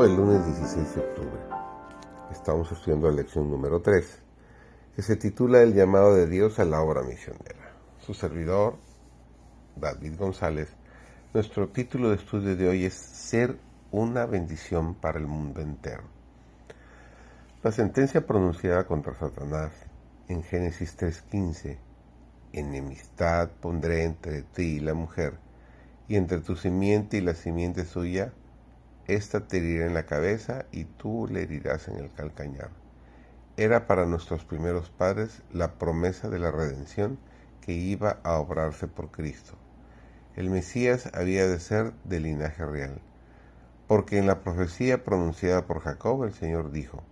Hoy, lunes 16 de octubre, estamos estudiando la lección número 3, que se titula El llamado de Dios a la obra misionera. Su servidor, David González, nuestro título de estudio de hoy es Ser una bendición para el mundo entero. La sentencia pronunciada contra Satanás en Génesis 3.15, enemistad pondré entre ti y la mujer, y entre tu simiente y la simiente suya, esta te herirá en la cabeza y tú le herirás en el calcañar. Era para nuestros primeros padres la promesa de la redención que iba a obrarse por Cristo. El Mesías había de ser de linaje real, porque en la profecía pronunciada por Jacob el Señor dijo,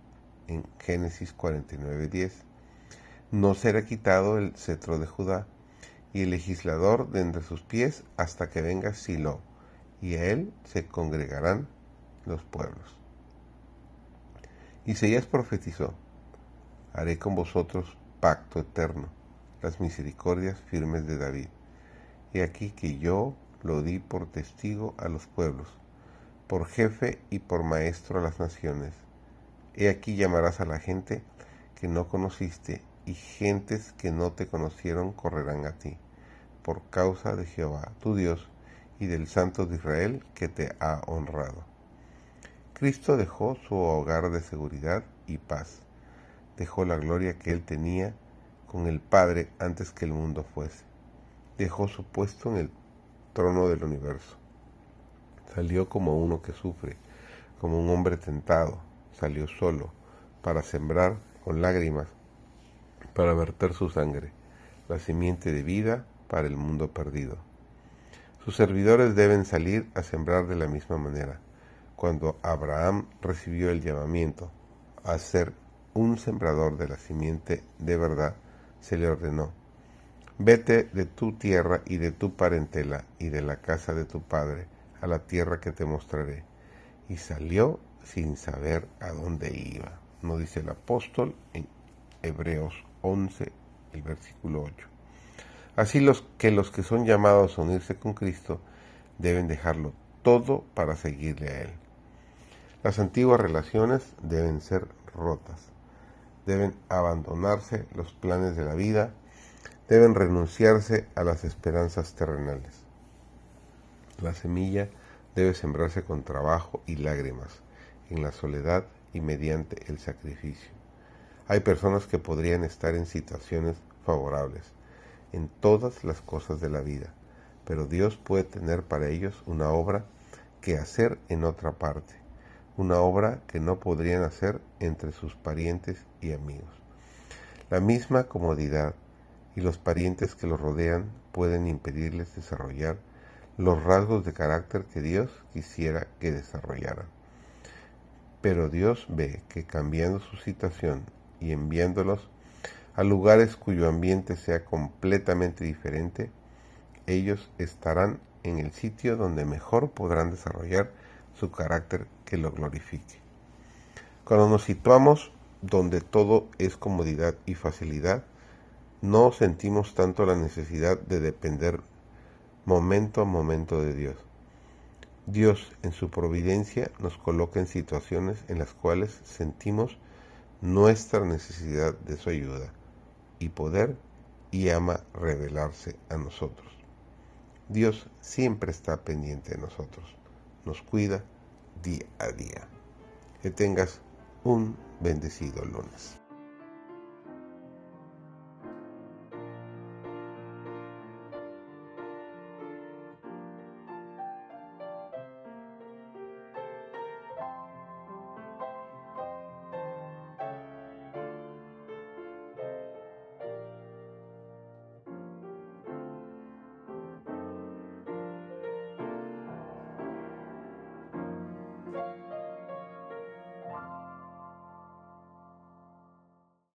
en Génesis 49:10, no será quitado el cetro de Judá y el legislador de entre sus pies hasta que venga Silo, y a él se congregarán los pueblos. Isaías profetizó, haré con vosotros pacto eterno, las misericordias firmes de David. He aquí que yo lo di por testigo a los pueblos, por jefe y por maestro a las naciones. He aquí llamarás a la gente que no conociste, y gentes que no te conocieron correrán a ti, por causa de Jehová, tu Dios, y del Santo de Israel que te ha honrado. Cristo dejó su hogar de seguridad y paz. Dejó la gloria que él tenía con el Padre antes que el mundo fuese. Dejó su puesto en el trono del universo. Salió como uno que sufre, como un hombre tentado. Salió solo para sembrar con lágrimas, para verter su sangre, la simiente de vida para el mundo perdido. Sus servidores deben salir a sembrar de la misma manera cuando Abraham recibió el llamamiento a ser un sembrador de la simiente de verdad, se le ordenó, vete de tu tierra y de tu parentela y de la casa de tu padre a la tierra que te mostraré. Y salió sin saber a dónde iba. No dice el apóstol en Hebreos 11, el versículo 8. Así los que los que son llamados a unirse con Cristo deben dejarlo todo para seguirle a Él. Las antiguas relaciones deben ser rotas, deben abandonarse los planes de la vida, deben renunciarse a las esperanzas terrenales. La semilla debe sembrarse con trabajo y lágrimas, en la soledad y mediante el sacrificio. Hay personas que podrían estar en situaciones favorables en todas las cosas de la vida, pero Dios puede tener para ellos una obra que hacer en otra parte una obra que no podrían hacer entre sus parientes y amigos. La misma comodidad y los parientes que los rodean pueden impedirles desarrollar los rasgos de carácter que Dios quisiera que desarrollaran. Pero Dios ve que cambiando su situación y enviándolos a lugares cuyo ambiente sea completamente diferente, ellos estarán en el sitio donde mejor podrán desarrollar su carácter que lo glorifique. Cuando nos situamos donde todo es comodidad y facilidad, no sentimos tanto la necesidad de depender momento a momento de Dios. Dios en su providencia nos coloca en situaciones en las cuales sentimos nuestra necesidad de su ayuda y poder y ama revelarse a nosotros. Dios siempre está pendiente de nosotros nos cuida día a día. Que tengas un bendecido lunes.